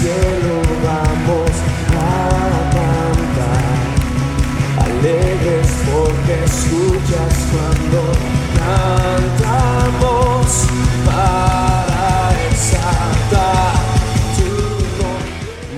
cielo. Vamos a cantar alegres porque escuchas cuando cantamos para exaltar.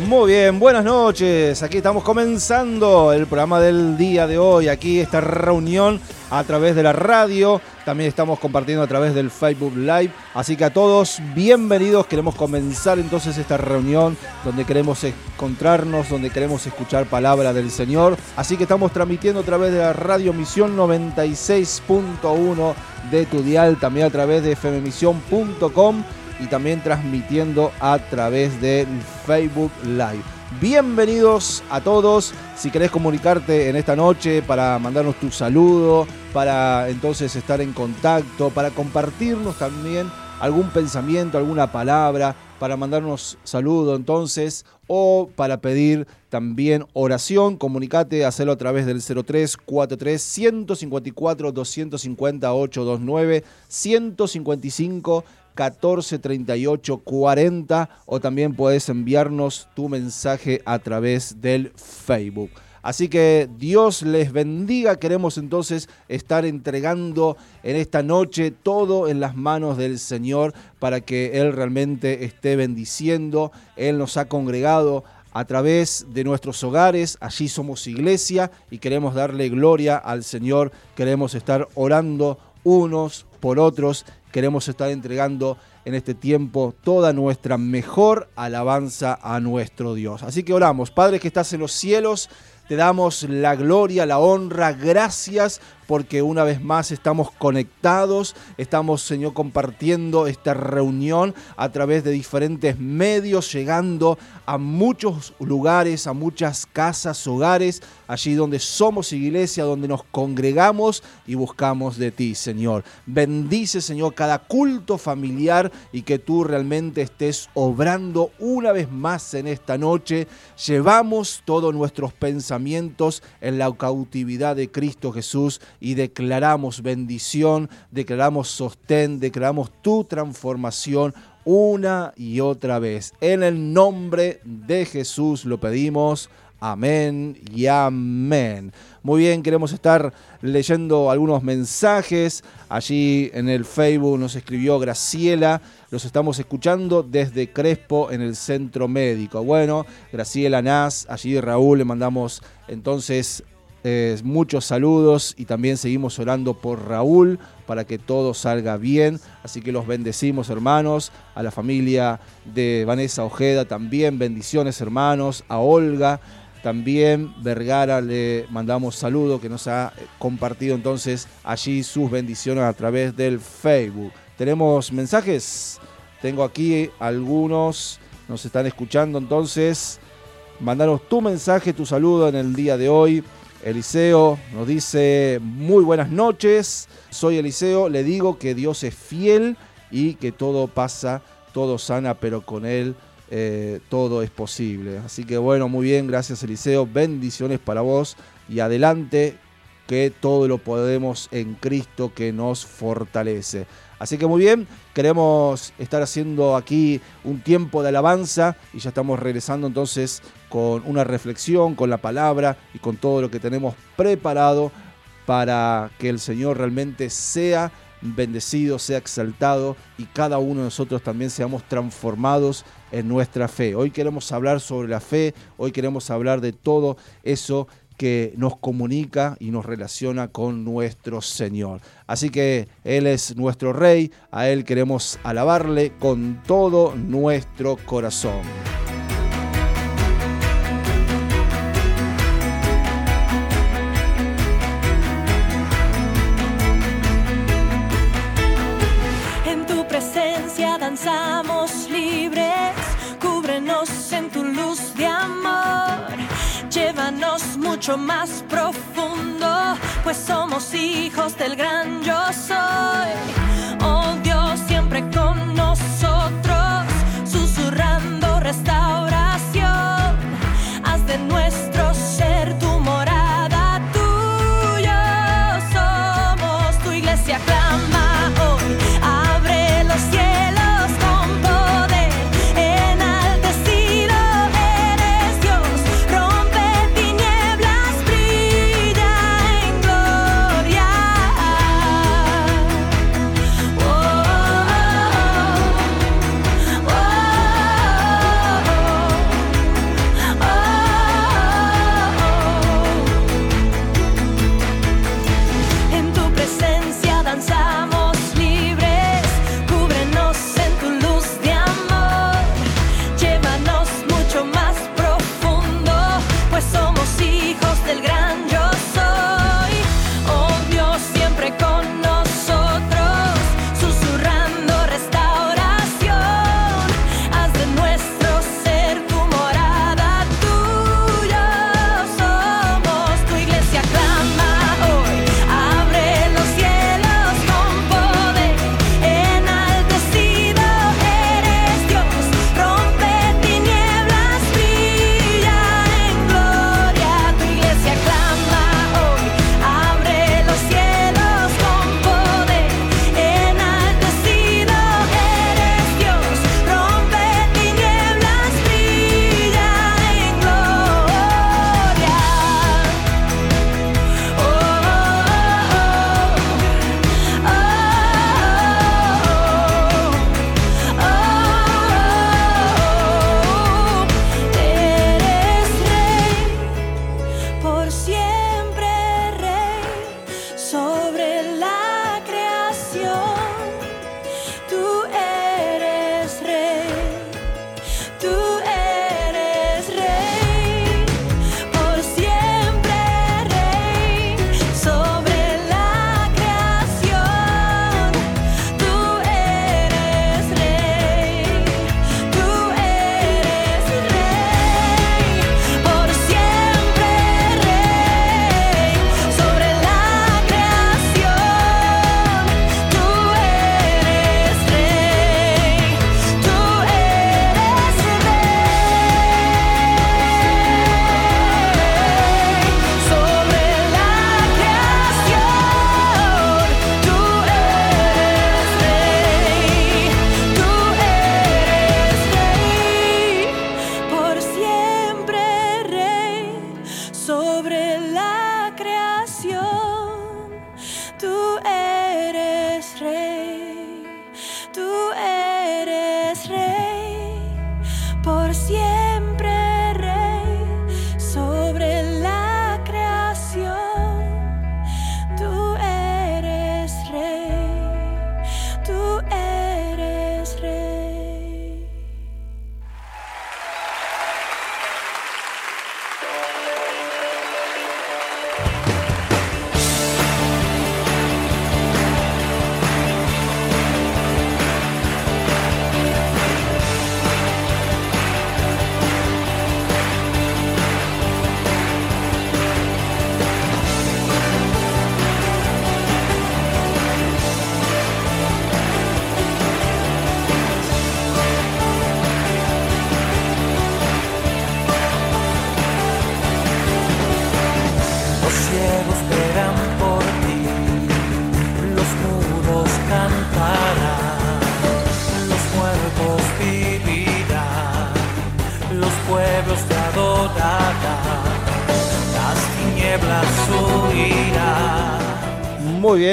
Muy bien, buenas noches. Aquí estamos comenzando el programa del día de hoy. Aquí esta reunión a través de la radio. También estamos compartiendo a través del Facebook Live. Así que a todos, bienvenidos. Queremos comenzar entonces esta reunión donde queremos encontrarnos, donde queremos escuchar palabra del Señor. Así que estamos transmitiendo a través de la radio Misión 96.1 de tu dial, también a través de fmmisión.com y también transmitiendo a través del Facebook Live. Bienvenidos a todos. Si querés comunicarte en esta noche para mandarnos tu saludo, para entonces estar en contacto, para compartirnos también algún pensamiento, alguna palabra, para mandarnos saludo entonces o para pedir también oración, comunicate, hacelo a través del 0343 154 250 829 155 14 38 40 o también puedes enviarnos tu mensaje a través del Facebook. Así que Dios les bendiga. Queremos entonces estar entregando en esta noche todo en las manos del Señor para que Él realmente esté bendiciendo. Él nos ha congregado a través de nuestros hogares. Allí somos iglesia y queremos darle gloria al Señor. Queremos estar orando unos por otros. Queremos estar entregando en este tiempo toda nuestra mejor alabanza a nuestro Dios. Así que oramos, Padre que estás en los cielos, te damos la gloria, la honra, gracias porque una vez más estamos conectados, estamos, Señor, compartiendo esta reunión a través de diferentes medios, llegando a muchos lugares, a muchas casas, hogares, allí donde somos iglesia, donde nos congregamos y buscamos de ti, Señor. Bendice, Señor, cada culto familiar y que tú realmente estés obrando una vez más en esta noche. Llevamos todos nuestros pensamientos en la cautividad de Cristo Jesús y declaramos bendición, declaramos sostén, declaramos tu transformación una y otra vez. En el nombre de Jesús lo pedimos. Amén y amén. Muy bien, queremos estar leyendo algunos mensajes. Allí en el Facebook nos escribió Graciela. Los estamos escuchando desde Crespo en el centro médico. Bueno, Graciela Nas, allí Raúl le mandamos entonces eh, muchos saludos y también seguimos orando por Raúl para que todo salga bien. Así que los bendecimos hermanos, a la familia de Vanessa Ojeda también, bendiciones hermanos, a Olga. También Vergara le mandamos saludo que nos ha compartido entonces allí sus bendiciones a través del Facebook. ¿Tenemos mensajes? Tengo aquí algunos, nos están escuchando entonces. Mandanos tu mensaje, tu saludo en el día de hoy. Eliseo nos dice, muy buenas noches, soy Eliseo, le digo que Dios es fiel y que todo pasa, todo sana, pero con Él eh, todo es posible. Así que bueno, muy bien, gracias Eliseo, bendiciones para vos y adelante que todo lo podemos en Cristo que nos fortalece. Así que muy bien, queremos estar haciendo aquí un tiempo de alabanza y ya estamos regresando entonces con una reflexión, con la palabra y con todo lo que tenemos preparado para que el Señor realmente sea bendecido, sea exaltado y cada uno de nosotros también seamos transformados en nuestra fe. Hoy queremos hablar sobre la fe, hoy queremos hablar de todo eso que nos comunica y nos relaciona con nuestro Señor. Así que Él es nuestro Rey, a Él queremos alabarle con todo nuestro corazón. Más profundo, pues somos hijos del gran yo soy. Oh Dios, siempre con nosotros, susurrando restauración.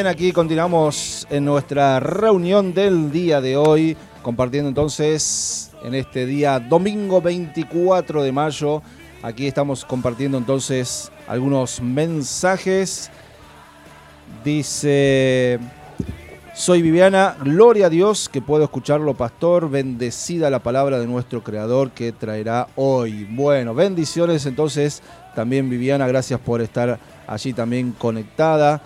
Aquí continuamos en nuestra reunión del día de hoy, compartiendo entonces en este día domingo 24 de mayo. Aquí estamos compartiendo entonces algunos mensajes. Dice, soy Viviana, gloria a Dios que puedo escucharlo, pastor, bendecida la palabra de nuestro Creador que traerá hoy. Bueno, bendiciones entonces también Viviana, gracias por estar allí también conectada.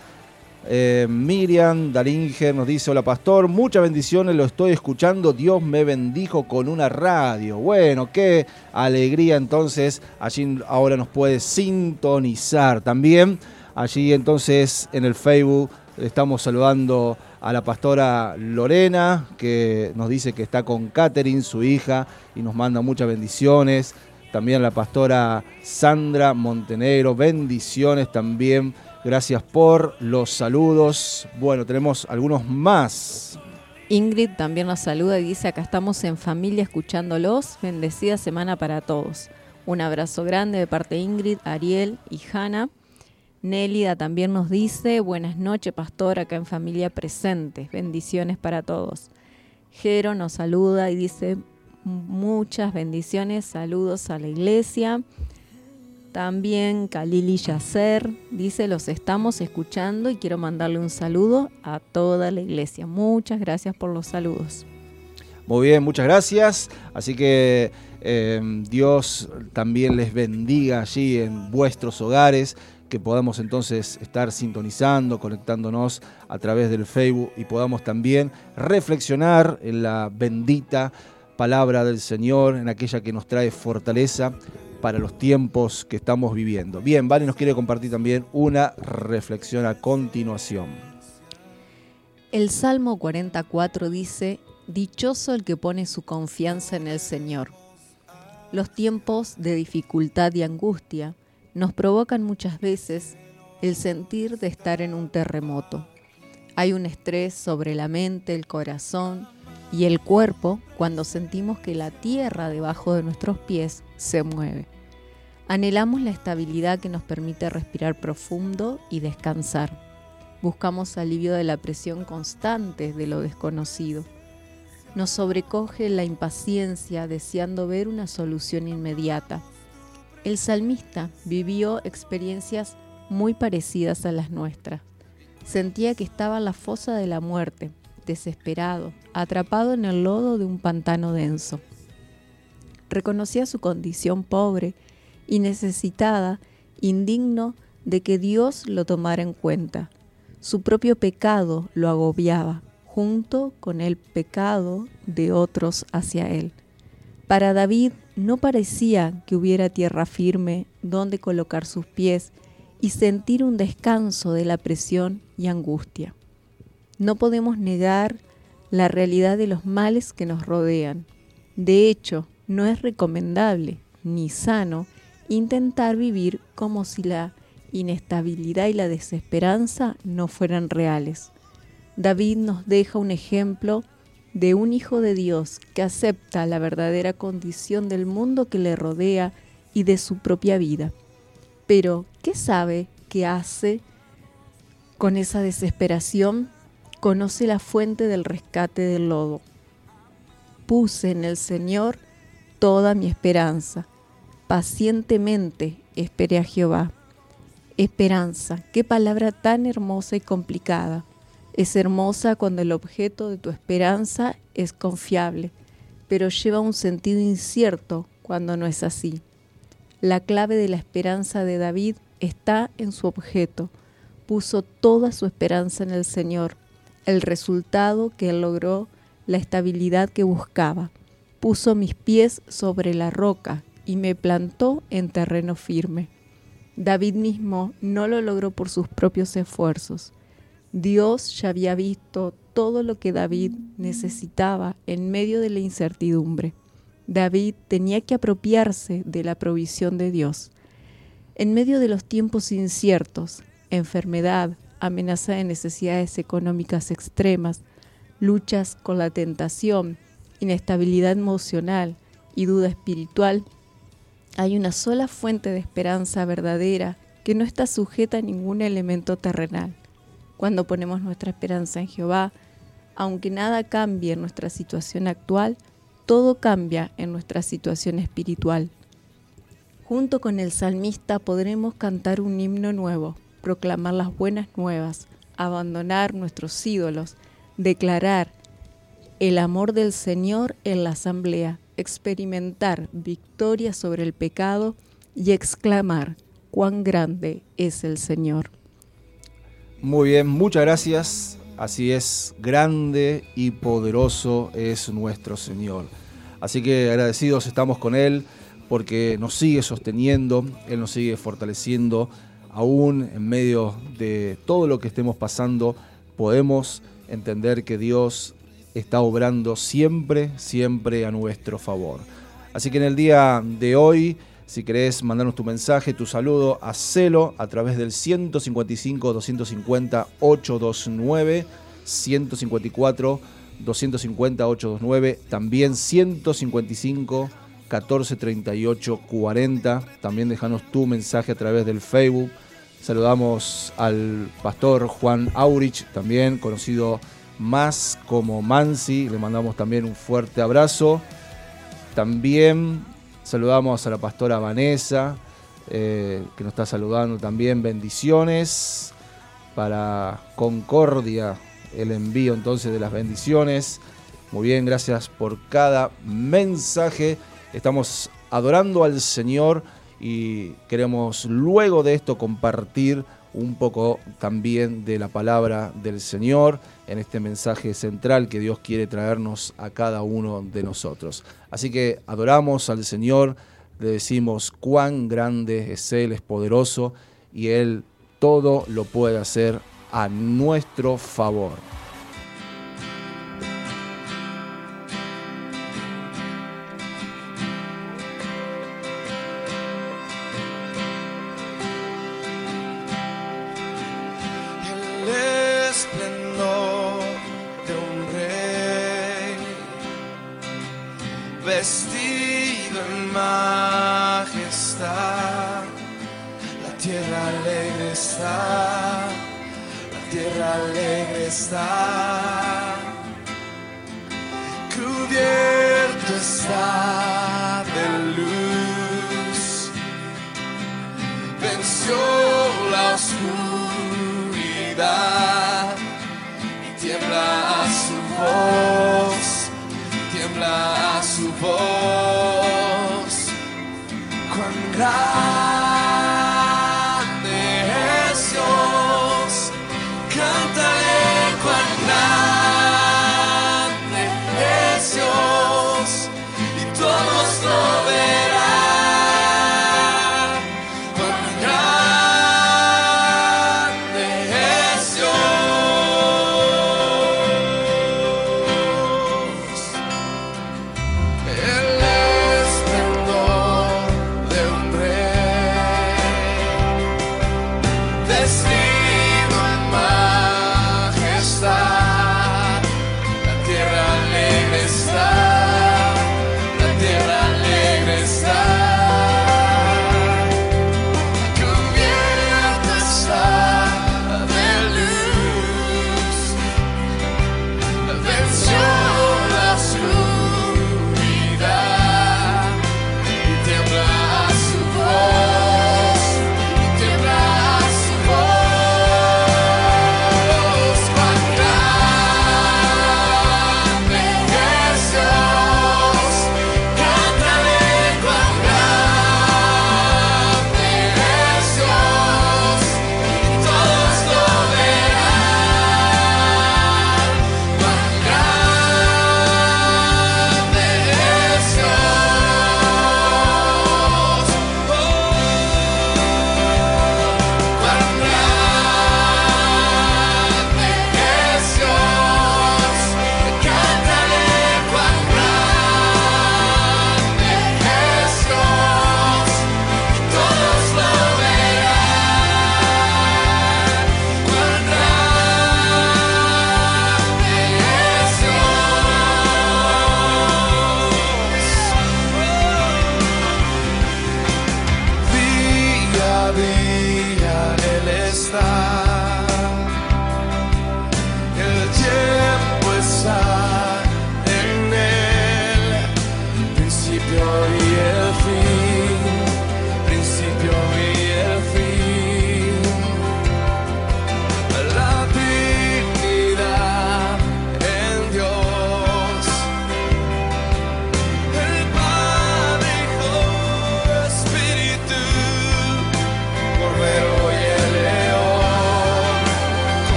Eh, Miriam Daringer nos dice, hola pastor, muchas bendiciones, lo estoy escuchando, Dios me bendijo con una radio. Bueno, qué alegría entonces, allí ahora nos puede sintonizar también. Allí entonces en el Facebook estamos saludando a la pastora Lorena, que nos dice que está con Catherine, su hija, y nos manda muchas bendiciones. También la pastora Sandra Montenegro, bendiciones también Gracias por los saludos. Bueno, tenemos algunos más. Ingrid también nos saluda y dice, acá estamos en familia escuchándolos. Bendecida semana para todos. Un abrazo grande de parte de Ingrid, Ariel y Hanna. Nélida también nos dice, buenas noches, pastor, acá en familia presente. Bendiciones para todos. Jero nos saluda y dice, muchas bendiciones, saludos a la iglesia. También Kalili Yacer dice, los estamos escuchando y quiero mandarle un saludo a toda la iglesia. Muchas gracias por los saludos. Muy bien, muchas gracias. Así que eh, Dios también les bendiga allí en vuestros hogares, que podamos entonces estar sintonizando, conectándonos a través del Facebook y podamos también reflexionar en la bendita palabra del Señor, en aquella que nos trae fortaleza para los tiempos que estamos viviendo. Bien, Vale nos quiere compartir también una reflexión a continuación. El Salmo 44 dice, Dichoso el que pone su confianza en el Señor. Los tiempos de dificultad y angustia nos provocan muchas veces el sentir de estar en un terremoto. Hay un estrés sobre la mente, el corazón y el cuerpo cuando sentimos que la tierra debajo de nuestros pies se mueve. Anhelamos la estabilidad que nos permite respirar profundo y descansar. Buscamos alivio de la presión constante de lo desconocido. Nos sobrecoge la impaciencia deseando ver una solución inmediata. El salmista vivió experiencias muy parecidas a las nuestras. Sentía que estaba en la fosa de la muerte, desesperado, atrapado en el lodo de un pantano denso. Reconocía su condición pobre y necesitada, indigno de que Dios lo tomara en cuenta. Su propio pecado lo agobiaba, junto con el pecado de otros hacia él. Para David no parecía que hubiera tierra firme donde colocar sus pies y sentir un descanso de la presión y angustia. No podemos negar la realidad de los males que nos rodean. De hecho, no es recomendable ni sano intentar vivir como si la inestabilidad y la desesperanza no fueran reales. David nos deja un ejemplo de un hijo de Dios que acepta la verdadera condición del mundo que le rodea y de su propia vida. Pero, ¿qué sabe qué hace con esa desesperación? Conoce la fuente del rescate del lodo. Puse en el Señor toda mi esperanza pacientemente esperé a Jehová. Esperanza, qué palabra tan hermosa y complicada. Es hermosa cuando el objeto de tu esperanza es confiable, pero lleva un sentido incierto cuando no es así. La clave de la esperanza de David está en su objeto. Puso toda su esperanza en el Señor. El resultado que logró, la estabilidad que buscaba. Puso mis pies sobre la roca, y me plantó en terreno firme. David mismo no lo logró por sus propios esfuerzos. Dios ya había visto todo lo que David necesitaba en medio de la incertidumbre. David tenía que apropiarse de la provisión de Dios. En medio de los tiempos inciertos, enfermedad, amenaza de necesidades económicas extremas, luchas con la tentación, inestabilidad emocional y duda espiritual, hay una sola fuente de esperanza verdadera que no está sujeta a ningún elemento terrenal. Cuando ponemos nuestra esperanza en Jehová, aunque nada cambie en nuestra situación actual, todo cambia en nuestra situación espiritual. Junto con el salmista podremos cantar un himno nuevo, proclamar las buenas nuevas, abandonar nuestros ídolos, declarar el amor del Señor en la asamblea, experimentar victoria sobre el pecado y exclamar cuán grande es el Señor. Muy bien, muchas gracias. Así es, grande y poderoso es nuestro Señor. Así que agradecidos estamos con Él porque nos sigue sosteniendo, Él nos sigue fortaleciendo, aún en medio de todo lo que estemos pasando, podemos entender que Dios está obrando siempre, siempre a nuestro favor. Así que en el día de hoy, si querés mandarnos tu mensaje, tu saludo, hacelo a través del 155 250 829, 154 250 829, también 155 14 38 40. También dejanos tu mensaje a través del Facebook. Saludamos al pastor Juan Aurich, también conocido más como Mansi. Le mandamos también un fuerte abrazo. También saludamos a la pastora Vanessa, eh, que nos está saludando también. Bendiciones para Concordia, el envío entonces de las bendiciones. Muy bien, gracias por cada mensaje. Estamos adorando al Señor y queremos luego de esto compartir un poco también de la palabra del Señor en este mensaje central que Dios quiere traernos a cada uno de nosotros. Así que adoramos al Señor, le decimos cuán grande es Él, es poderoso y Él todo lo puede hacer a nuestro favor.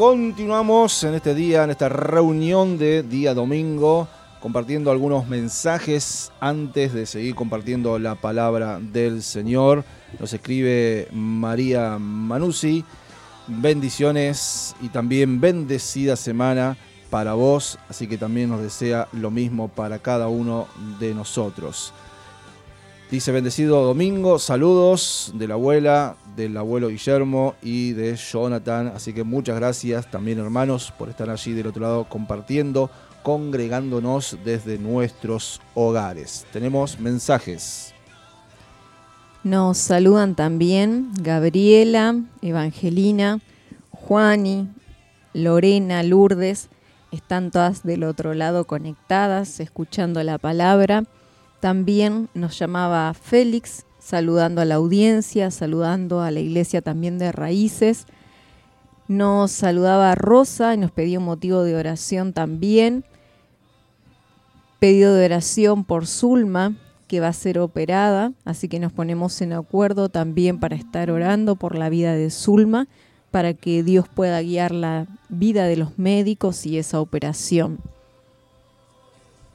Continuamos en este día, en esta reunión de día domingo, compartiendo algunos mensajes antes de seguir compartiendo la palabra del Señor. Nos escribe María Manuzzi. Bendiciones y también bendecida semana para vos, así que también nos desea lo mismo para cada uno de nosotros. Dice bendecido domingo, saludos de la abuela, del abuelo Guillermo y de Jonathan. Así que muchas gracias también hermanos por estar allí del otro lado compartiendo, congregándonos desde nuestros hogares. Tenemos mensajes. Nos saludan también Gabriela, Evangelina, Juani, Lorena, Lourdes. Están todas del otro lado conectadas, escuchando la palabra. También nos llamaba Félix, saludando a la audiencia, saludando a la iglesia también de Raíces. Nos saludaba Rosa y nos pedía un motivo de oración también. Pedido de oración por Zulma, que va a ser operada, así que nos ponemos en acuerdo también para estar orando por la vida de Zulma, para que Dios pueda guiar la vida de los médicos y esa operación.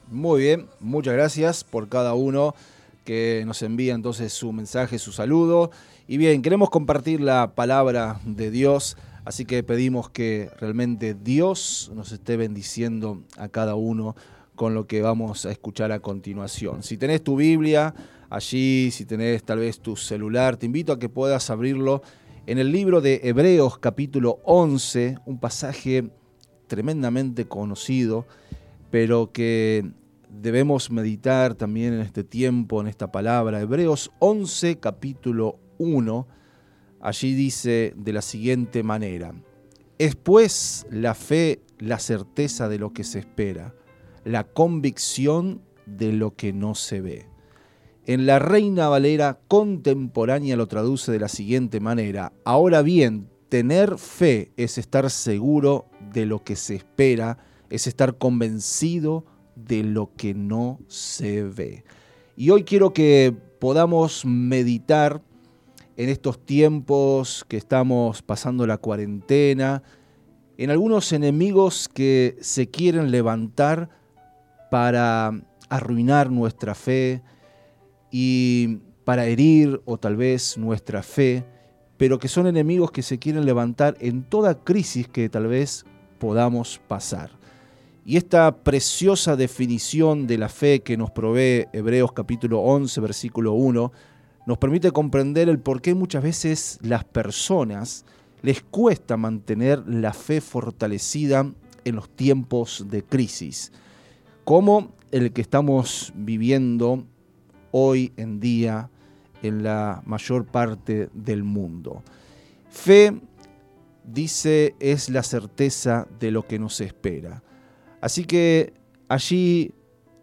Muy bien, muchas gracias por cada uno que nos envía entonces su mensaje, su saludo. Y bien, queremos compartir la palabra de Dios, así que pedimos que realmente Dios nos esté bendiciendo a cada uno con lo que vamos a escuchar a continuación. Si tenés tu Biblia allí, si tenés tal vez tu celular, te invito a que puedas abrirlo en el libro de Hebreos capítulo 11, un pasaje tremendamente conocido, pero que debemos meditar también en este tiempo, en esta palabra. Hebreos 11 capítulo 1, allí dice de la siguiente manera, es pues la fe la certeza de lo que se espera, la convicción de lo que no se ve. En la Reina Valera contemporánea lo traduce de la siguiente manera. Ahora bien, tener fe es estar seguro de lo que se espera, es estar convencido de lo que no se ve. Y hoy quiero que podamos meditar en estos tiempos que estamos pasando la cuarentena, en algunos enemigos que se quieren levantar para arruinar nuestra fe y para herir o tal vez nuestra fe, pero que son enemigos que se quieren levantar en toda crisis que tal vez podamos pasar. Y esta preciosa definición de la fe que nos provee Hebreos capítulo 11, versículo 1, nos permite comprender el por qué muchas veces las personas les cuesta mantener la fe fortalecida en los tiempos de crisis, como el que estamos viviendo hoy en día en la mayor parte del mundo. Fe, dice, es la certeza de lo que nos espera. Así que allí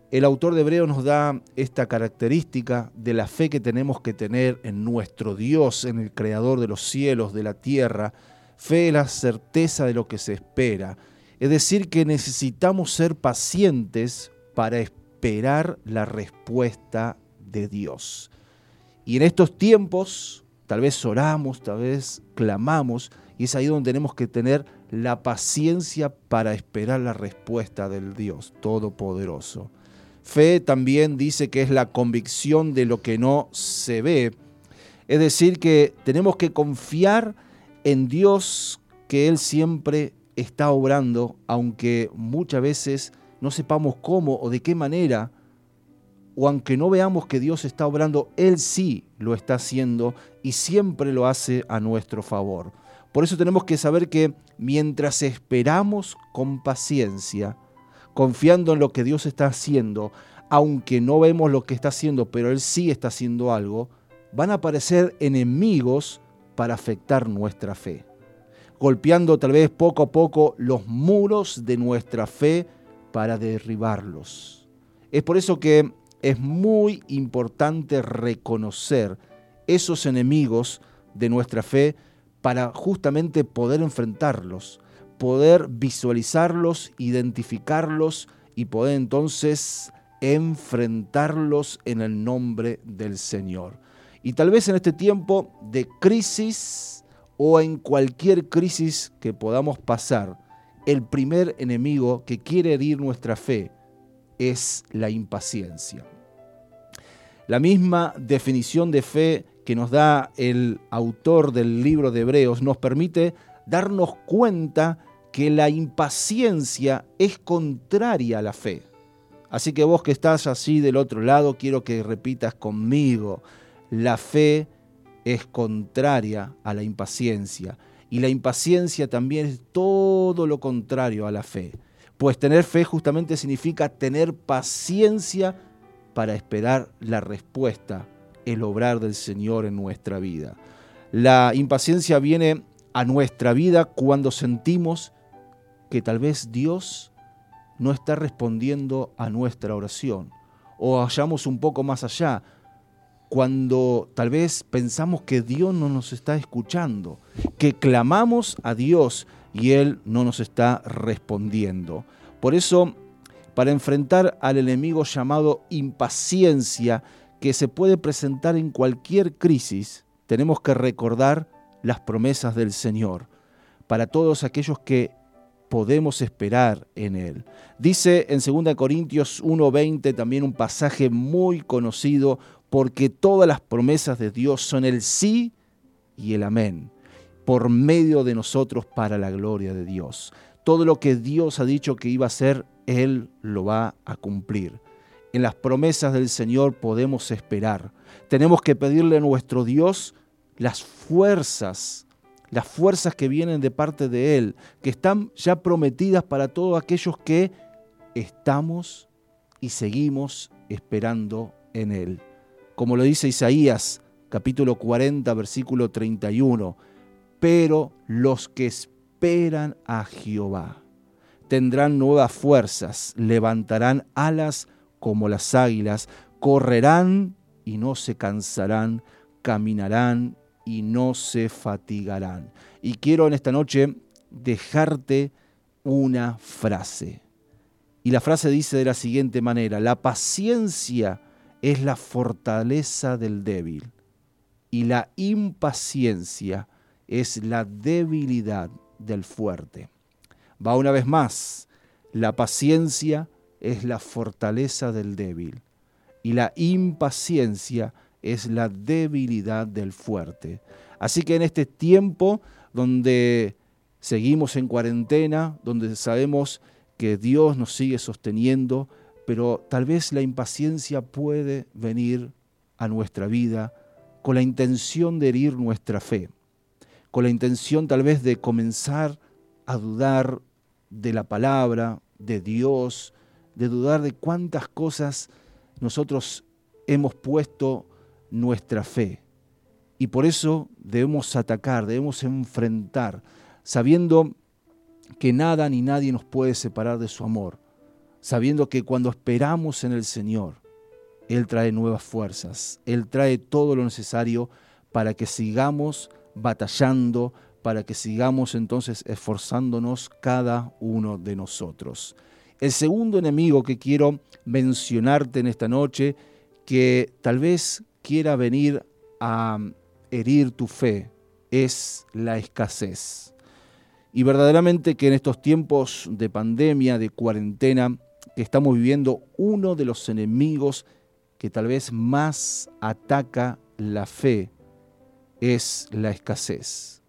el autor de Hebreo nos da esta característica de la fe que tenemos que tener en nuestro Dios, en el Creador de los cielos, de la tierra. Fe es la certeza de lo que se espera. Es decir, que necesitamos ser pacientes para esperar la respuesta de Dios. Y en estos tiempos tal vez oramos, tal vez clamamos, y es ahí donde tenemos que tener la paciencia para esperar la respuesta del Dios Todopoderoso. Fe también dice que es la convicción de lo que no se ve. Es decir, que tenemos que confiar en Dios que Él siempre está obrando, aunque muchas veces no sepamos cómo o de qué manera, o aunque no veamos que Dios está obrando, Él sí lo está haciendo y siempre lo hace a nuestro favor. Por eso tenemos que saber que mientras esperamos con paciencia, confiando en lo que Dios está haciendo, aunque no vemos lo que está haciendo, pero Él sí está haciendo algo, van a aparecer enemigos para afectar nuestra fe, golpeando tal vez poco a poco los muros de nuestra fe para derribarlos. Es por eso que es muy importante reconocer esos enemigos de nuestra fe para justamente poder enfrentarlos, poder visualizarlos, identificarlos y poder entonces enfrentarlos en el nombre del Señor. Y tal vez en este tiempo de crisis o en cualquier crisis que podamos pasar, el primer enemigo que quiere herir nuestra fe es la impaciencia. La misma definición de fe que nos da el autor del libro de Hebreos nos permite darnos cuenta que la impaciencia es contraria a la fe. Así que vos que estás así del otro lado, quiero que repitas conmigo, la fe es contraria a la impaciencia. Y la impaciencia también es todo lo contrario a la fe. Pues tener fe justamente significa tener paciencia para esperar la respuesta, el obrar del Señor en nuestra vida. La impaciencia viene a nuestra vida cuando sentimos que tal vez Dios no está respondiendo a nuestra oración. O vayamos un poco más allá, cuando tal vez pensamos que Dios no nos está escuchando, que clamamos a Dios y Él no nos está respondiendo. Por eso, para enfrentar al enemigo llamado impaciencia, que se puede presentar en cualquier crisis, tenemos que recordar las promesas del Señor para todos aquellos que podemos esperar en Él. Dice en 2 Corintios 1:20 también un pasaje muy conocido, porque todas las promesas de Dios son el sí y el amén, por medio de nosotros para la gloria de Dios. Todo lo que Dios ha dicho que iba a hacer, Él lo va a cumplir. En las promesas del Señor podemos esperar. Tenemos que pedirle a nuestro Dios las fuerzas las fuerzas que vienen de parte de Él, que están ya prometidas para todos aquellos que estamos y seguimos esperando en Él. Como lo dice Isaías capítulo 40 versículo 31, pero los que esperan a Jehová tendrán nuevas fuerzas, levantarán alas como las águilas, correrán y no se cansarán, caminarán y no se fatigarán. Y quiero en esta noche dejarte una frase. Y la frase dice de la siguiente manera, la paciencia es la fortaleza del débil y la impaciencia es la debilidad del fuerte. Va una vez más, la paciencia es la fortaleza del débil y la impaciencia es la debilidad del fuerte. Así que en este tiempo donde seguimos en cuarentena, donde sabemos que Dios nos sigue sosteniendo, pero tal vez la impaciencia puede venir a nuestra vida con la intención de herir nuestra fe, con la intención tal vez de comenzar a dudar de la palabra, de Dios, de dudar de cuántas cosas nosotros hemos puesto nuestra fe. Y por eso debemos atacar, debemos enfrentar, sabiendo que nada ni nadie nos puede separar de su amor, sabiendo que cuando esperamos en el Señor, Él trae nuevas fuerzas, Él trae todo lo necesario para que sigamos batallando, para que sigamos entonces esforzándonos cada uno de nosotros. El segundo enemigo que quiero mencionarte en esta noche, que tal vez quiera venir a herir tu fe es la escasez. Y verdaderamente que en estos tiempos de pandemia, de cuarentena, que estamos viviendo, uno de los enemigos que tal vez más ataca la fe es la escasez.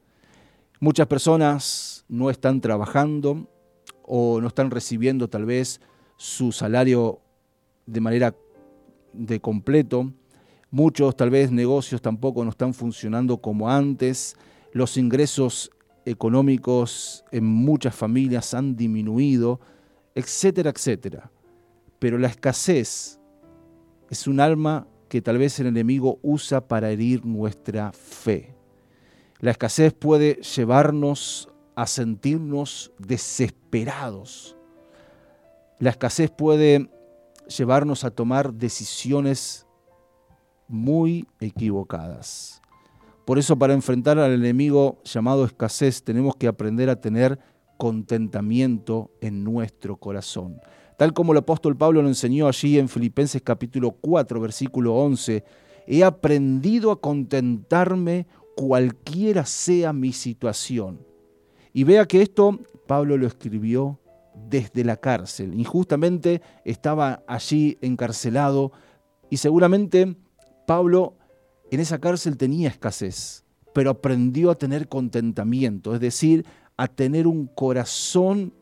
Muchas personas no están trabajando o no están recibiendo tal vez su salario de manera de completo. Muchos tal vez negocios tampoco no están funcionando como antes. Los ingresos económicos en muchas familias han disminuido, etcétera, etcétera. Pero la escasez es un alma que tal vez el enemigo usa para herir nuestra fe. La escasez puede llevarnos a sentirnos desesperados. La escasez puede llevarnos a tomar decisiones muy equivocadas. Por eso para enfrentar al enemigo llamado escasez tenemos que aprender a tener contentamiento en nuestro corazón. Tal como el apóstol Pablo lo enseñó allí en Filipenses capítulo 4, versículo 11, he aprendido a contentarme cualquiera sea mi situación. Y vea que esto Pablo lo escribió desde la cárcel. Injustamente estaba allí encarcelado y seguramente Pablo en esa cárcel tenía escasez, pero aprendió a tener contentamiento, es decir, a tener un corazón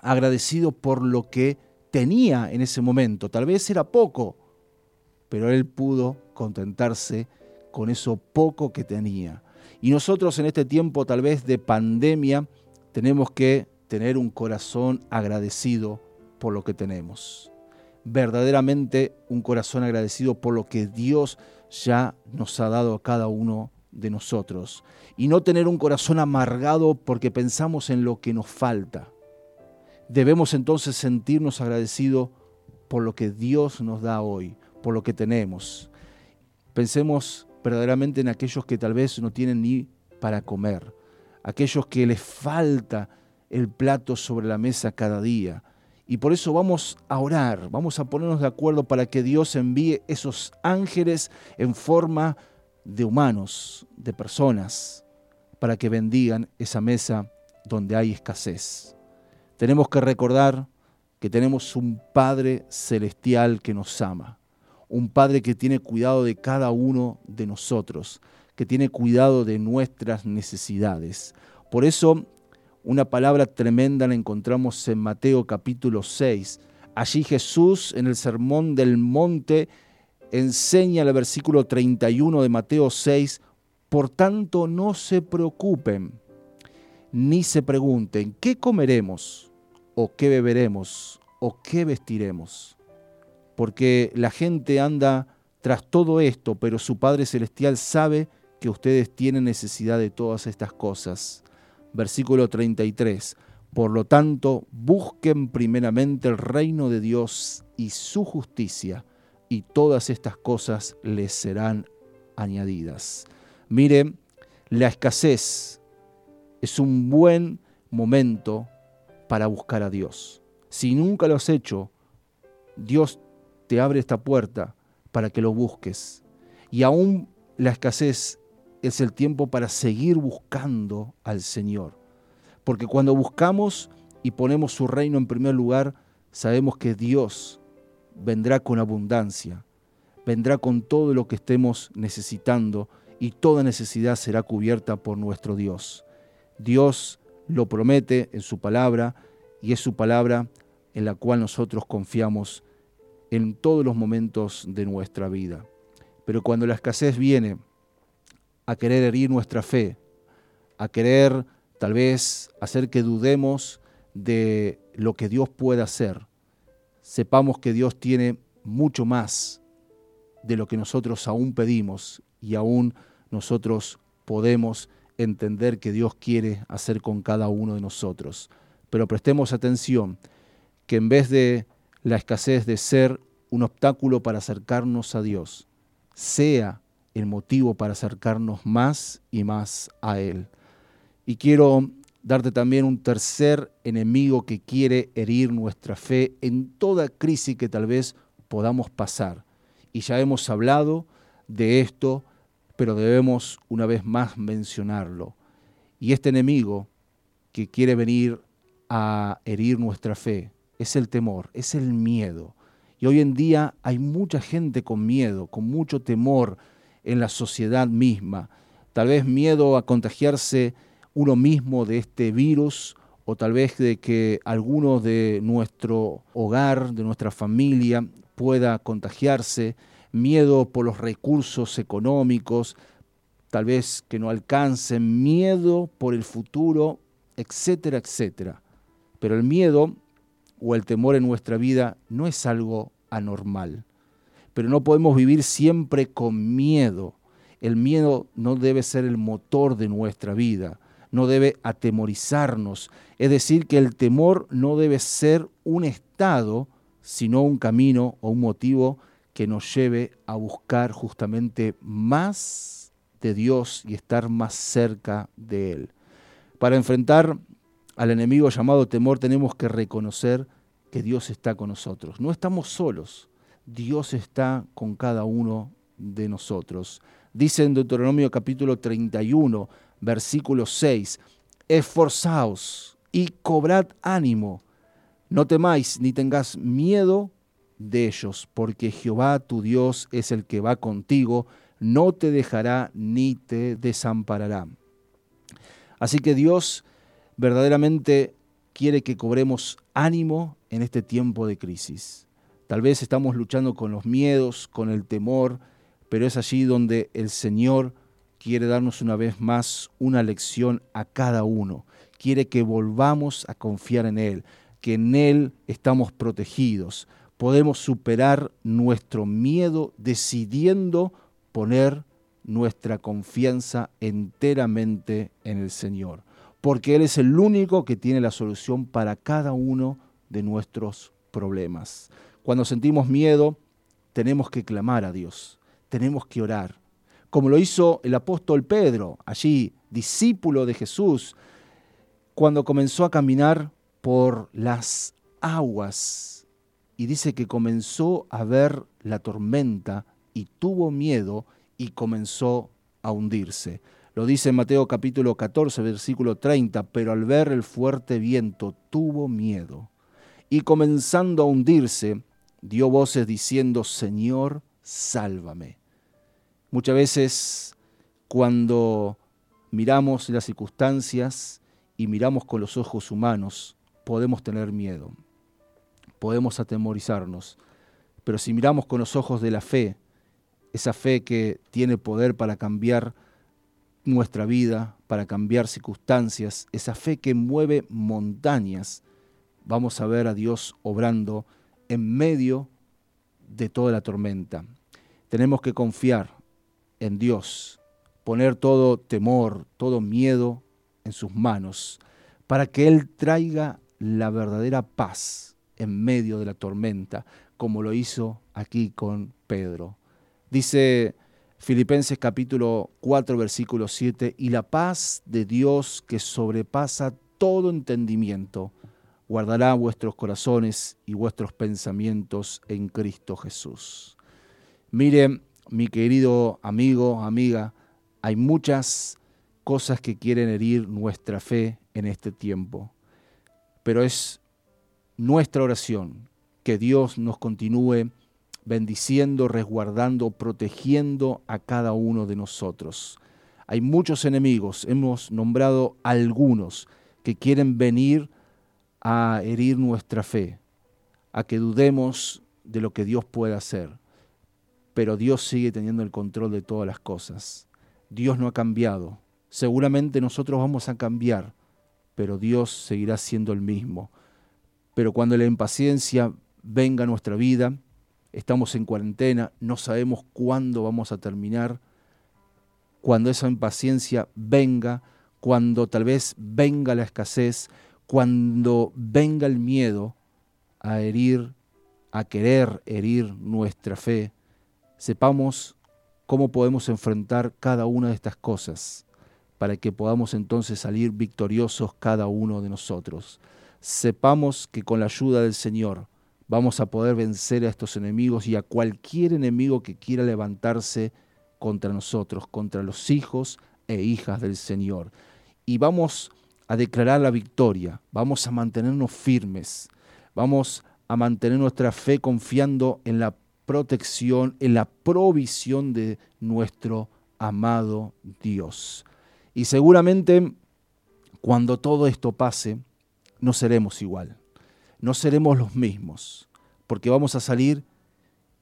agradecido por lo que tenía en ese momento. Tal vez era poco, pero él pudo contentarse con eso poco que tenía. Y nosotros en este tiempo tal vez de pandemia tenemos que tener un corazón agradecido por lo que tenemos. Verdaderamente un corazón agradecido por lo que Dios ya nos ha dado a cada uno de nosotros. Y no tener un corazón amargado porque pensamos en lo que nos falta. Debemos entonces sentirnos agradecidos por lo que Dios nos da hoy, por lo que tenemos. Pensemos verdaderamente en aquellos que tal vez no tienen ni para comer, aquellos que les falta el plato sobre la mesa cada día. Y por eso vamos a orar, vamos a ponernos de acuerdo para que Dios envíe esos ángeles en forma de humanos, de personas, para que bendigan esa mesa donde hay escasez. Tenemos que recordar que tenemos un Padre celestial que nos ama, un Padre que tiene cuidado de cada uno de nosotros, que tiene cuidado de nuestras necesidades. Por eso una palabra tremenda la encontramos en Mateo capítulo 6. Allí Jesús en el Sermón del Monte enseña el versículo 31 de Mateo 6, por tanto no se preocupen ni se pregunten, ¿qué comeremos? ¿O qué beberemos? ¿O qué vestiremos? Porque la gente anda tras todo esto, pero su Padre Celestial sabe que ustedes tienen necesidad de todas estas cosas versículo 33. Por lo tanto, busquen primeramente el reino de Dios y su justicia, y todas estas cosas les serán añadidas. Mire, la escasez es un buen momento para buscar a Dios. Si nunca lo has hecho, Dios te abre esta puerta para que lo busques. Y aún la escasez es el tiempo para seguir buscando al Señor. Porque cuando buscamos y ponemos su reino en primer lugar, sabemos que Dios vendrá con abundancia, vendrá con todo lo que estemos necesitando y toda necesidad será cubierta por nuestro Dios. Dios lo promete en su palabra y es su palabra en la cual nosotros confiamos en todos los momentos de nuestra vida. Pero cuando la escasez viene, a querer herir nuestra fe, a querer tal vez hacer que dudemos de lo que Dios puede hacer. Sepamos que Dios tiene mucho más de lo que nosotros aún pedimos y aún nosotros podemos entender que Dios quiere hacer con cada uno de nosotros. Pero prestemos atención que en vez de la escasez de ser un obstáculo para acercarnos a Dios, sea el motivo para acercarnos más y más a Él. Y quiero darte también un tercer enemigo que quiere herir nuestra fe en toda crisis que tal vez podamos pasar. Y ya hemos hablado de esto, pero debemos una vez más mencionarlo. Y este enemigo que quiere venir a herir nuestra fe es el temor, es el miedo. Y hoy en día hay mucha gente con miedo, con mucho temor en la sociedad misma. Tal vez miedo a contagiarse uno mismo de este virus o tal vez de que alguno de nuestro hogar, de nuestra familia pueda contagiarse, miedo por los recursos económicos, tal vez que no alcancen, miedo por el futuro, etcétera, etcétera. Pero el miedo o el temor en nuestra vida no es algo anormal. Pero no podemos vivir siempre con miedo. El miedo no debe ser el motor de nuestra vida, no debe atemorizarnos. Es decir, que el temor no debe ser un estado, sino un camino o un motivo que nos lleve a buscar justamente más de Dios y estar más cerca de Él. Para enfrentar al enemigo llamado temor tenemos que reconocer que Dios está con nosotros. No estamos solos, Dios está con cada uno de nosotros. Dice en Deuteronomio capítulo 31, versículo 6, esforzaos y cobrad ánimo, no temáis ni tengáis miedo de ellos, porque Jehová tu Dios es el que va contigo, no te dejará ni te desamparará. Así que Dios verdaderamente quiere que cobremos ánimo en este tiempo de crisis. Tal vez estamos luchando con los miedos, con el temor, pero es allí donde el Señor quiere darnos una vez más una lección a cada uno. Quiere que volvamos a confiar en Él, que en Él estamos protegidos, podemos superar nuestro miedo decidiendo poner nuestra confianza enteramente en el Señor, porque Él es el único que tiene la solución para cada uno de nuestros problemas. Cuando sentimos miedo, tenemos que clamar a Dios, tenemos que orar, como lo hizo el apóstol Pedro, allí discípulo de Jesús, cuando comenzó a caminar por las aguas y dice que comenzó a ver la tormenta y tuvo miedo y comenzó a hundirse. Lo dice Mateo capítulo 14, versículo 30, pero al ver el fuerte viento tuvo miedo y comenzando a hundirse, dio voces diciendo, Señor, sálvame. Muchas veces cuando miramos las circunstancias y miramos con los ojos humanos, podemos tener miedo podemos atemorizarnos, pero si miramos con los ojos de la fe, esa fe que tiene poder para cambiar nuestra vida, para cambiar circunstancias, esa fe que mueve montañas, vamos a ver a Dios obrando en medio de toda la tormenta. Tenemos que confiar en Dios, poner todo temor, todo miedo en sus manos, para que Él traiga la verdadera paz en medio de la tormenta, como lo hizo aquí con Pedro. Dice Filipenses capítulo 4, versículo 7, y la paz de Dios que sobrepasa todo entendimiento, guardará vuestros corazones y vuestros pensamientos en Cristo Jesús. Mire, mi querido amigo, amiga, hay muchas cosas que quieren herir nuestra fe en este tiempo, pero es nuestra oración, que Dios nos continúe bendiciendo, resguardando, protegiendo a cada uno de nosotros. Hay muchos enemigos, hemos nombrado algunos que quieren venir a herir nuestra fe, a que dudemos de lo que Dios puede hacer. Pero Dios sigue teniendo el control de todas las cosas. Dios no ha cambiado. Seguramente nosotros vamos a cambiar, pero Dios seguirá siendo el mismo. Pero cuando la impaciencia venga a nuestra vida, estamos en cuarentena, no sabemos cuándo vamos a terminar, cuando esa impaciencia venga, cuando tal vez venga la escasez, cuando venga el miedo a herir, a querer herir nuestra fe, sepamos cómo podemos enfrentar cada una de estas cosas para que podamos entonces salir victoriosos cada uno de nosotros. Sepamos que con la ayuda del Señor vamos a poder vencer a estos enemigos y a cualquier enemigo que quiera levantarse contra nosotros, contra los hijos e hijas del Señor. Y vamos a declarar la victoria, vamos a mantenernos firmes, vamos a mantener nuestra fe confiando en la protección, en la provisión de nuestro amado Dios. Y seguramente cuando todo esto pase, no seremos igual, no seremos los mismos, porque vamos a salir,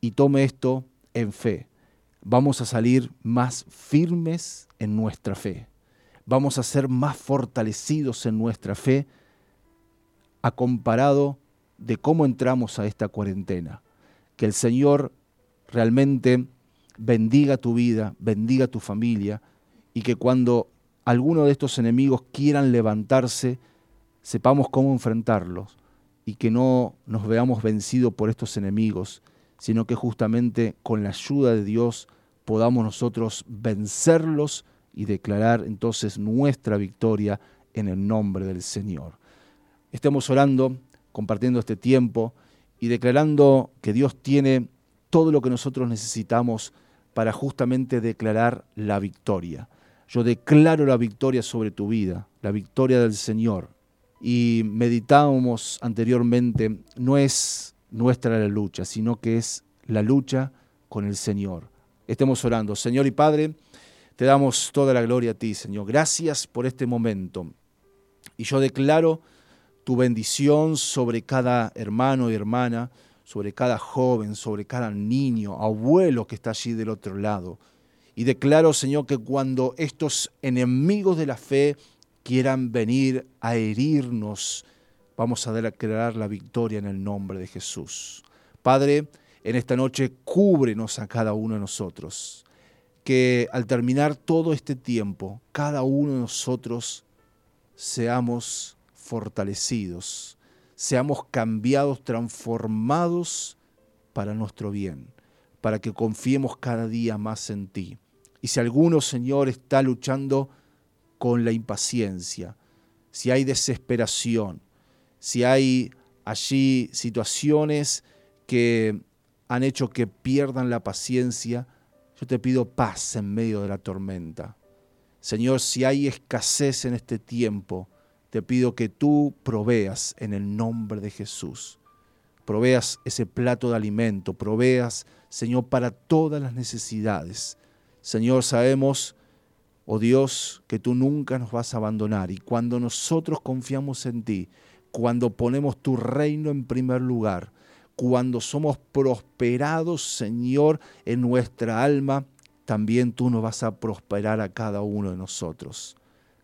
y tome esto en fe, vamos a salir más firmes en nuestra fe, vamos a ser más fortalecidos en nuestra fe a comparado de cómo entramos a esta cuarentena. Que el Señor realmente bendiga tu vida, bendiga tu familia y que cuando alguno de estos enemigos quieran levantarse, sepamos cómo enfrentarlos y que no nos veamos vencidos por estos enemigos, sino que justamente con la ayuda de Dios podamos nosotros vencerlos y declarar entonces nuestra victoria en el nombre del Señor. Estemos orando, compartiendo este tiempo y declarando que Dios tiene todo lo que nosotros necesitamos para justamente declarar la victoria. Yo declaro la victoria sobre tu vida, la victoria del Señor. Y meditábamos anteriormente, no es nuestra la lucha, sino que es la lucha con el Señor. Estemos orando. Señor y Padre, te damos toda la gloria a ti, Señor. Gracias por este momento. Y yo declaro tu bendición sobre cada hermano y hermana, sobre cada joven, sobre cada niño, abuelo que está allí del otro lado. Y declaro, Señor, que cuando estos enemigos de la fe quieran venir a herirnos, vamos a declarar la victoria en el nombre de Jesús. Padre, en esta noche cúbrenos a cada uno de nosotros. Que al terminar todo este tiempo, cada uno de nosotros seamos fortalecidos, seamos cambiados, transformados para nuestro bien, para que confiemos cada día más en ti. Y si alguno, Señor, está luchando con la impaciencia, si hay desesperación, si hay allí situaciones que han hecho que pierdan la paciencia, yo te pido paz en medio de la tormenta. Señor, si hay escasez en este tiempo, te pido que tú proveas en el nombre de Jesús. Proveas ese plato de alimento, proveas, Señor, para todas las necesidades. Señor, sabemos, oh Dios, que tú nunca nos vas a abandonar y cuando nosotros confiamos en ti, cuando ponemos tu reino en primer lugar, cuando somos prosperados, Señor, en nuestra alma, también tú nos vas a prosperar a cada uno de nosotros.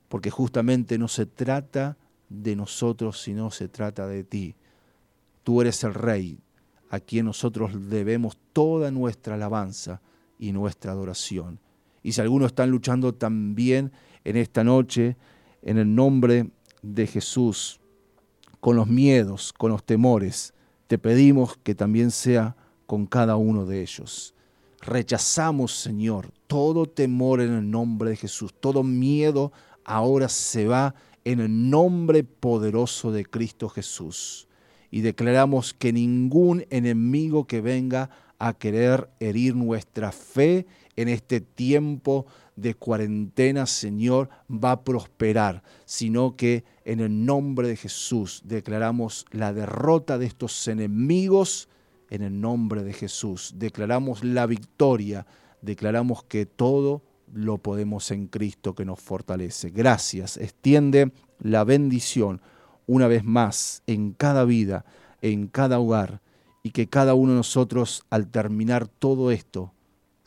Porque justamente no se trata de nosotros, sino se trata de ti. Tú eres el Rey, a quien nosotros debemos toda nuestra alabanza y nuestra adoración. Y si algunos están luchando también en esta noche, en el nombre de Jesús, con los miedos, con los temores, te pedimos que también sea con cada uno de ellos. Rechazamos, Señor, todo temor en el nombre de Jesús, todo miedo ahora se va en el nombre poderoso de Cristo Jesús. Y declaramos que ningún enemigo que venga a querer herir nuestra fe en este tiempo de cuarentena, Señor, va a prosperar, sino que en el nombre de Jesús declaramos la derrota de estos enemigos en el nombre de Jesús. Declaramos la victoria, declaramos que todo lo podemos en Cristo que nos fortalece. Gracias. Extiende la bendición una vez más en cada vida, en cada hogar y que cada uno de nosotros al terminar todo esto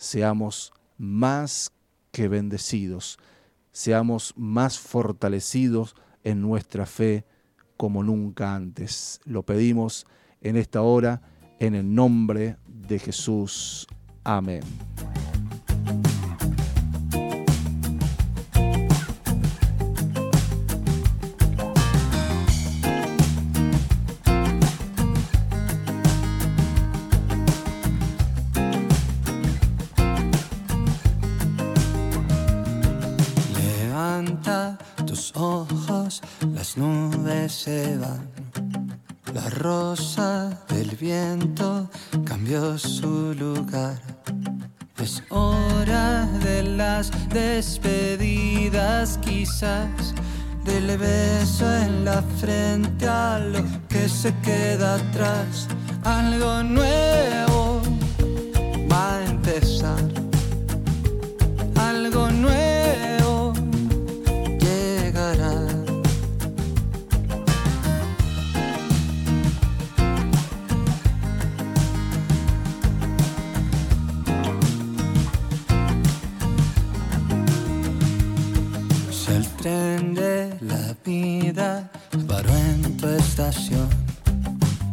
seamos más que bendecidos, seamos más fortalecidos en nuestra fe como nunca antes. Lo pedimos en esta hora en el nombre de Jesús. Amén. Se van. La rosa del viento cambió su lugar. Es hora de las despedidas, quizás del beso en la frente a lo que se queda atrás. Algo nuevo va a empezar.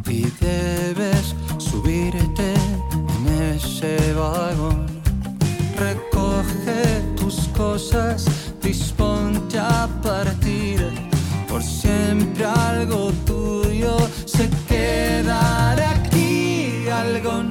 Y debes subirte en ese vagón, recoge tus cosas, disponte a partir. Por siempre algo tuyo se quedará aquí, algo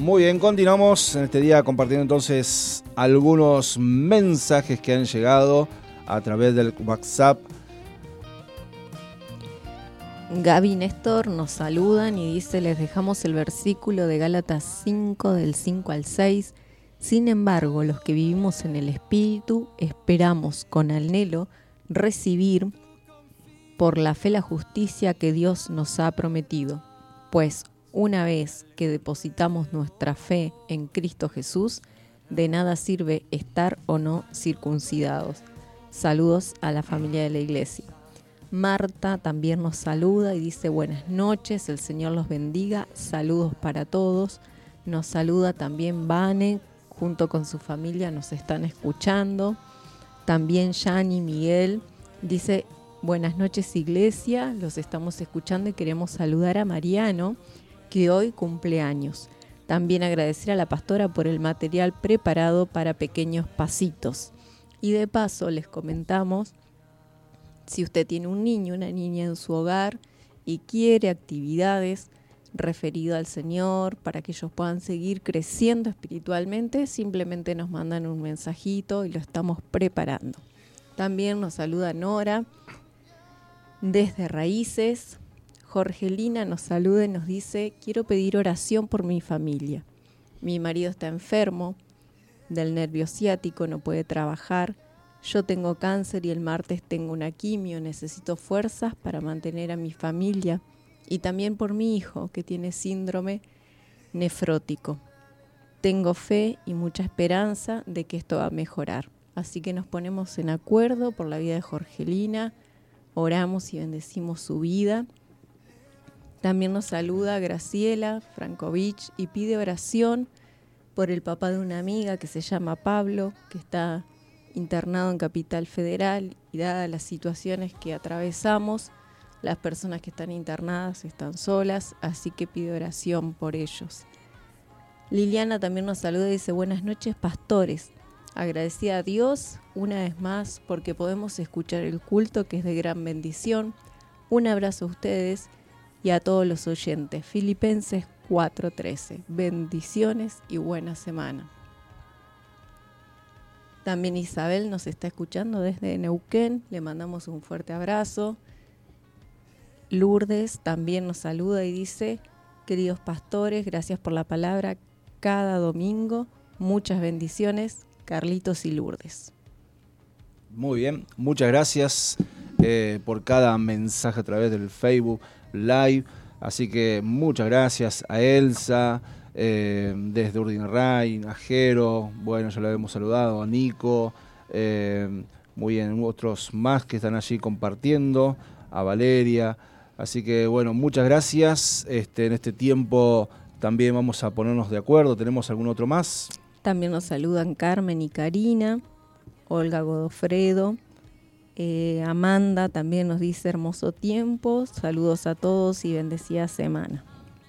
Muy bien, continuamos en este día compartiendo entonces algunos mensajes que han llegado a través del WhatsApp. Gaby Néstor nos saludan y dice, les dejamos el versículo de Gálatas 5 del 5 al 6. Sin embargo, los que vivimos en el Espíritu esperamos con anhelo recibir por la fe la justicia que Dios nos ha prometido. Pues una vez que depositamos nuestra fe en Cristo Jesús, de nada sirve estar o no circuncidados. Saludos a la familia de la iglesia. Marta también nos saluda y dice buenas noches, el Señor los bendiga, saludos para todos. Nos saluda también Vane, junto con su familia nos están escuchando. También Yani Miguel dice buenas noches iglesia, los estamos escuchando y queremos saludar a Mariano, que hoy cumple años. También agradecer a la pastora por el material preparado para pequeños pasitos. Y de paso les comentamos si usted tiene un niño, una niña en su hogar y quiere actividades referidas al Señor para que ellos puedan seguir creciendo espiritualmente, simplemente nos mandan un mensajito y lo estamos preparando. También nos saluda Nora desde Raíces. Jorgelina nos saluda y nos dice, quiero pedir oración por mi familia. Mi marido está enfermo del nervio ciático, no puede trabajar. Yo tengo cáncer y el martes tengo una quimio, necesito fuerzas para mantener a mi familia y también por mi hijo que tiene síndrome nefrótico. Tengo fe y mucha esperanza de que esto va a mejorar. Así que nos ponemos en acuerdo por la vida de Jorgelina, oramos y bendecimos su vida. También nos saluda Graciela Frankovich y pide oración por el papá de una amiga que se llama Pablo, que está internado en Capital Federal y dadas las situaciones que atravesamos, las personas que están internadas están solas, así que pide oración por ellos. Liliana también nos saluda y dice buenas noches pastores. Agradecida a Dios una vez más porque podemos escuchar el culto que es de gran bendición. Un abrazo a ustedes y a todos los oyentes. Filipenses 4:13. Bendiciones y buena semana. También Isabel nos está escuchando desde Neuquén. Le mandamos un fuerte abrazo. Lourdes también nos saluda y dice, queridos pastores, gracias por la palabra cada domingo. Muchas bendiciones, Carlitos y Lourdes. Muy bien, muchas gracias eh, por cada mensaje a través del Facebook Live. Así que muchas gracias a Elsa, eh, desde Urdinray, a Jero, bueno, ya lo habíamos saludado, a Nico, eh, muy bien, otros más que están allí compartiendo, a Valeria. Así que bueno, muchas gracias. Este, en este tiempo también vamos a ponernos de acuerdo. ¿Tenemos algún otro más? También nos saludan Carmen y Karina, Olga Godofredo, Eh, Amanda también nos dice hermoso tiempo. Saludos a todos y bendecida semana.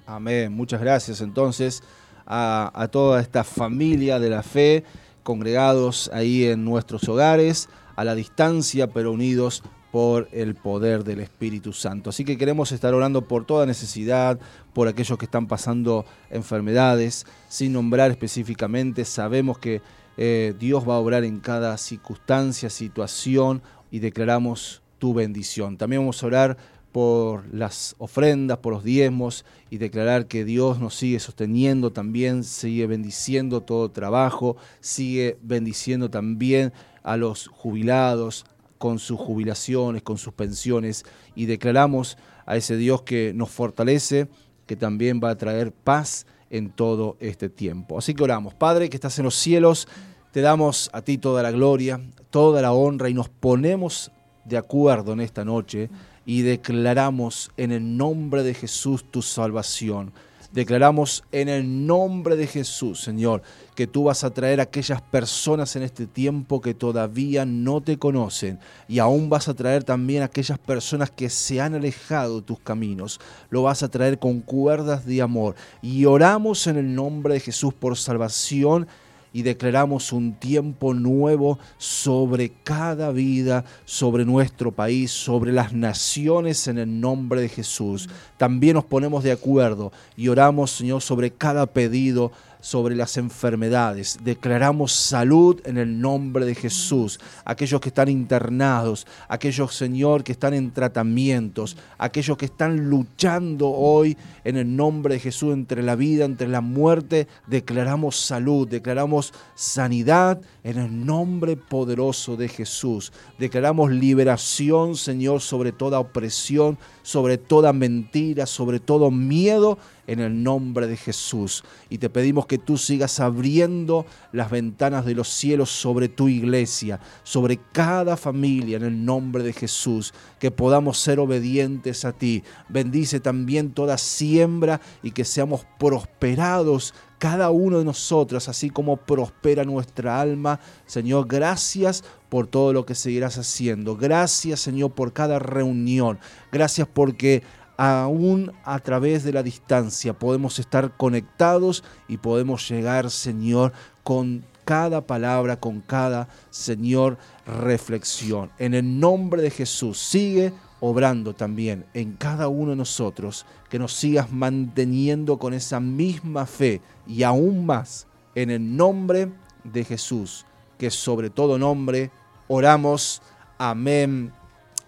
Amén. Muchas gracias entonces a, toda esta familia de la fe, congregados ahí en nuestros hogares, a la distancia, pero unidos por el poder del Espíritu Santo. Así que queremos estar orando por toda necesidad, por aquellos que están pasando enfermedades, sin nombrar específicamente. Sabemos que eh, Dios va a obrar en cada circunstancia, situación y declaramos tu bendición. También vamos a orar por las ofrendas, por los diezmos y declarar que Dios nos sigue sosteniendo también, sigue bendiciendo todo trabajo, sigue bendiciendo también a los jubilados con sus jubilaciones, con sus pensiones y declaramos a ese Dios que nos fortalece, que también va a traer paz en todo este tiempo. Así que oramos, Padre que estás en los cielos, te damos a ti toda la gloria, toda la honra y nos ponemos de acuerdo en esta noche y declaramos en el nombre de Jesús tu salvación. Declaramos en el nombre de Jesús, Señor, que tú vas a traer a aquellas personas en este tiempo que todavía no te conocen y aún vas a traer también a aquellas personas que se han alejado de tus caminos. Lo vas a traer con cuerdas de amor y oramos en el nombre de Jesús por salvación y declaramos un tiempo nuevo sobre cada vida, sobre nuestro país, sobre las naciones en el nombre de Jesús. También nos ponemos de acuerdo y oramos, Señor, sobre cada pedido sobre las enfermedades. Declaramos salud en el nombre de Jesús. Aquellos que están internados, aquellos, Señor, que están en tratamientos, aquellos que están luchando hoy en el nombre de Jesús entre la vida, entre la muerte, declaramos salud, declaramos sanidad en el nombre poderoso de Jesús. Declaramos liberación, Señor, sobre toda opresión, sobre toda mentira, sobre todo miedo en el nombre de Jesús. Y te pedimos que tú sigas abriendo las ventanas de los cielos sobre tu iglesia, sobre cada familia en el nombre de Jesús, que podamos ser obedientes a ti. Bendice también toda siembra y que seamos prosperados cada uno de nosotros, así como prospera nuestra alma. Señor, gracias por todo lo que seguirás haciendo. Gracias, Señor, por cada reunión. Gracias porque aún a través de la distancia podemos estar conectados y podemos llegar, Señor, con cada palabra, con cada, Señor, reflexión. En el nombre de Jesús, sigue obrando también en cada uno de nosotros, que nos sigas manteniendo con esa misma fe y aún más en el nombre de Jesús, que sobre todo nombre oramos. Amén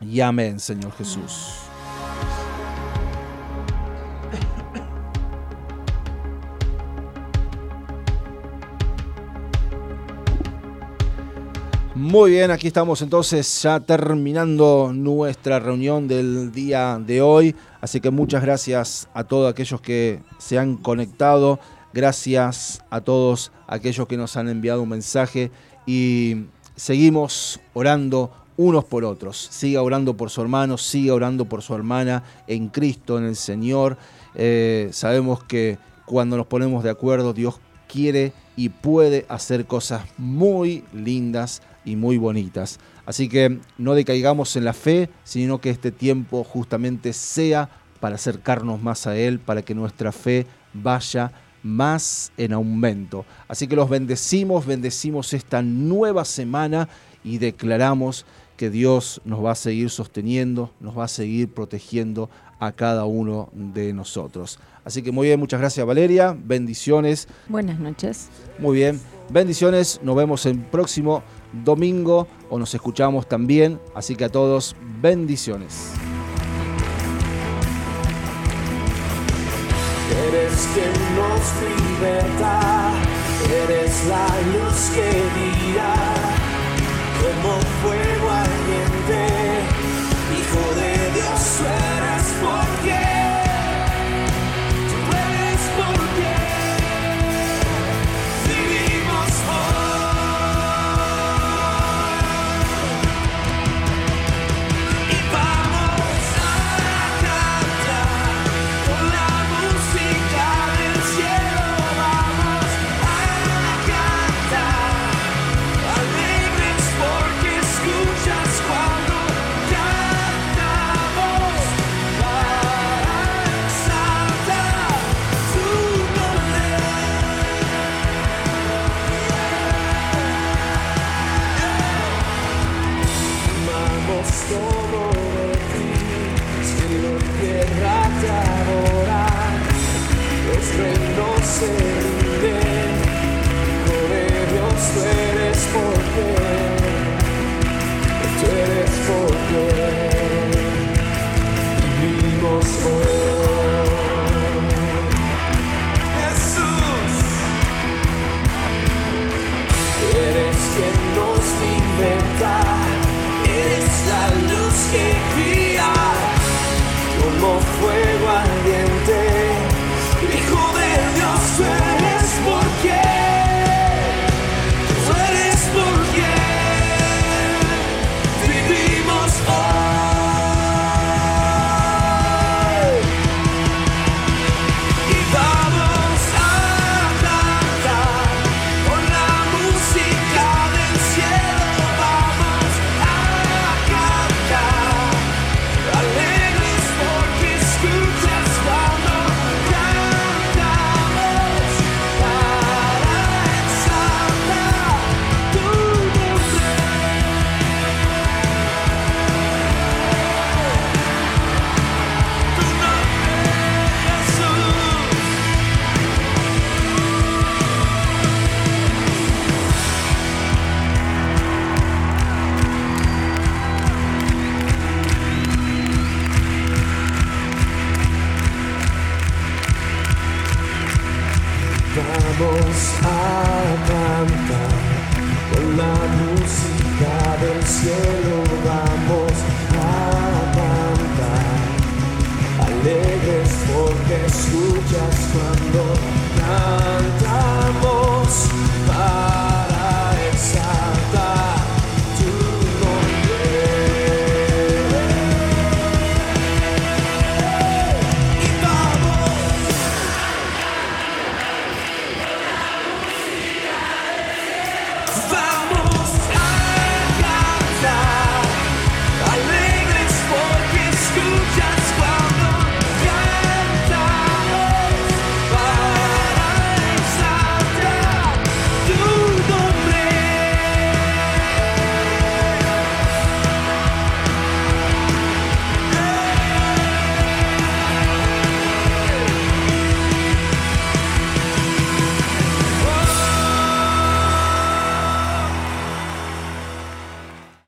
y amén, Señor Jesús. Muy bien, aquí estamos entonces ya terminando nuestra reunión del día de hoy. Así que muchas gracias a todos aquellos que se han conectado. Gracias a todos aquellos que nos han enviado un mensaje. Y seguimos orando unos por otros. Siga orando por su hermano, siga orando por su hermana en Cristo, en el Señor. Eh, sabemos que cuando nos ponemos de acuerdo, Dios quiere y puede hacer cosas muy lindas y muy bonitas. Así que no decaigamos en la fe, sino que este tiempo justamente sea para acercarnos más a Él, para que nuestra fe vaya más en aumento. Así que los bendecimos, bendecimos esta nueva semana y declaramos que Dios nos va a seguir sosteniendo, nos va a seguir protegiendo a cada uno de nosotros. Así que muy bien, muchas gracias Valeria, bendiciones. Buenas noches. Muy bien, bendiciones, nos vemos el próximo domingo o nos escuchamos también, así que a todos bendiciones. Eres quien nos liberta, eres la luz que guía, como fuego ardiente, eres la luz que guía como fuego ardiente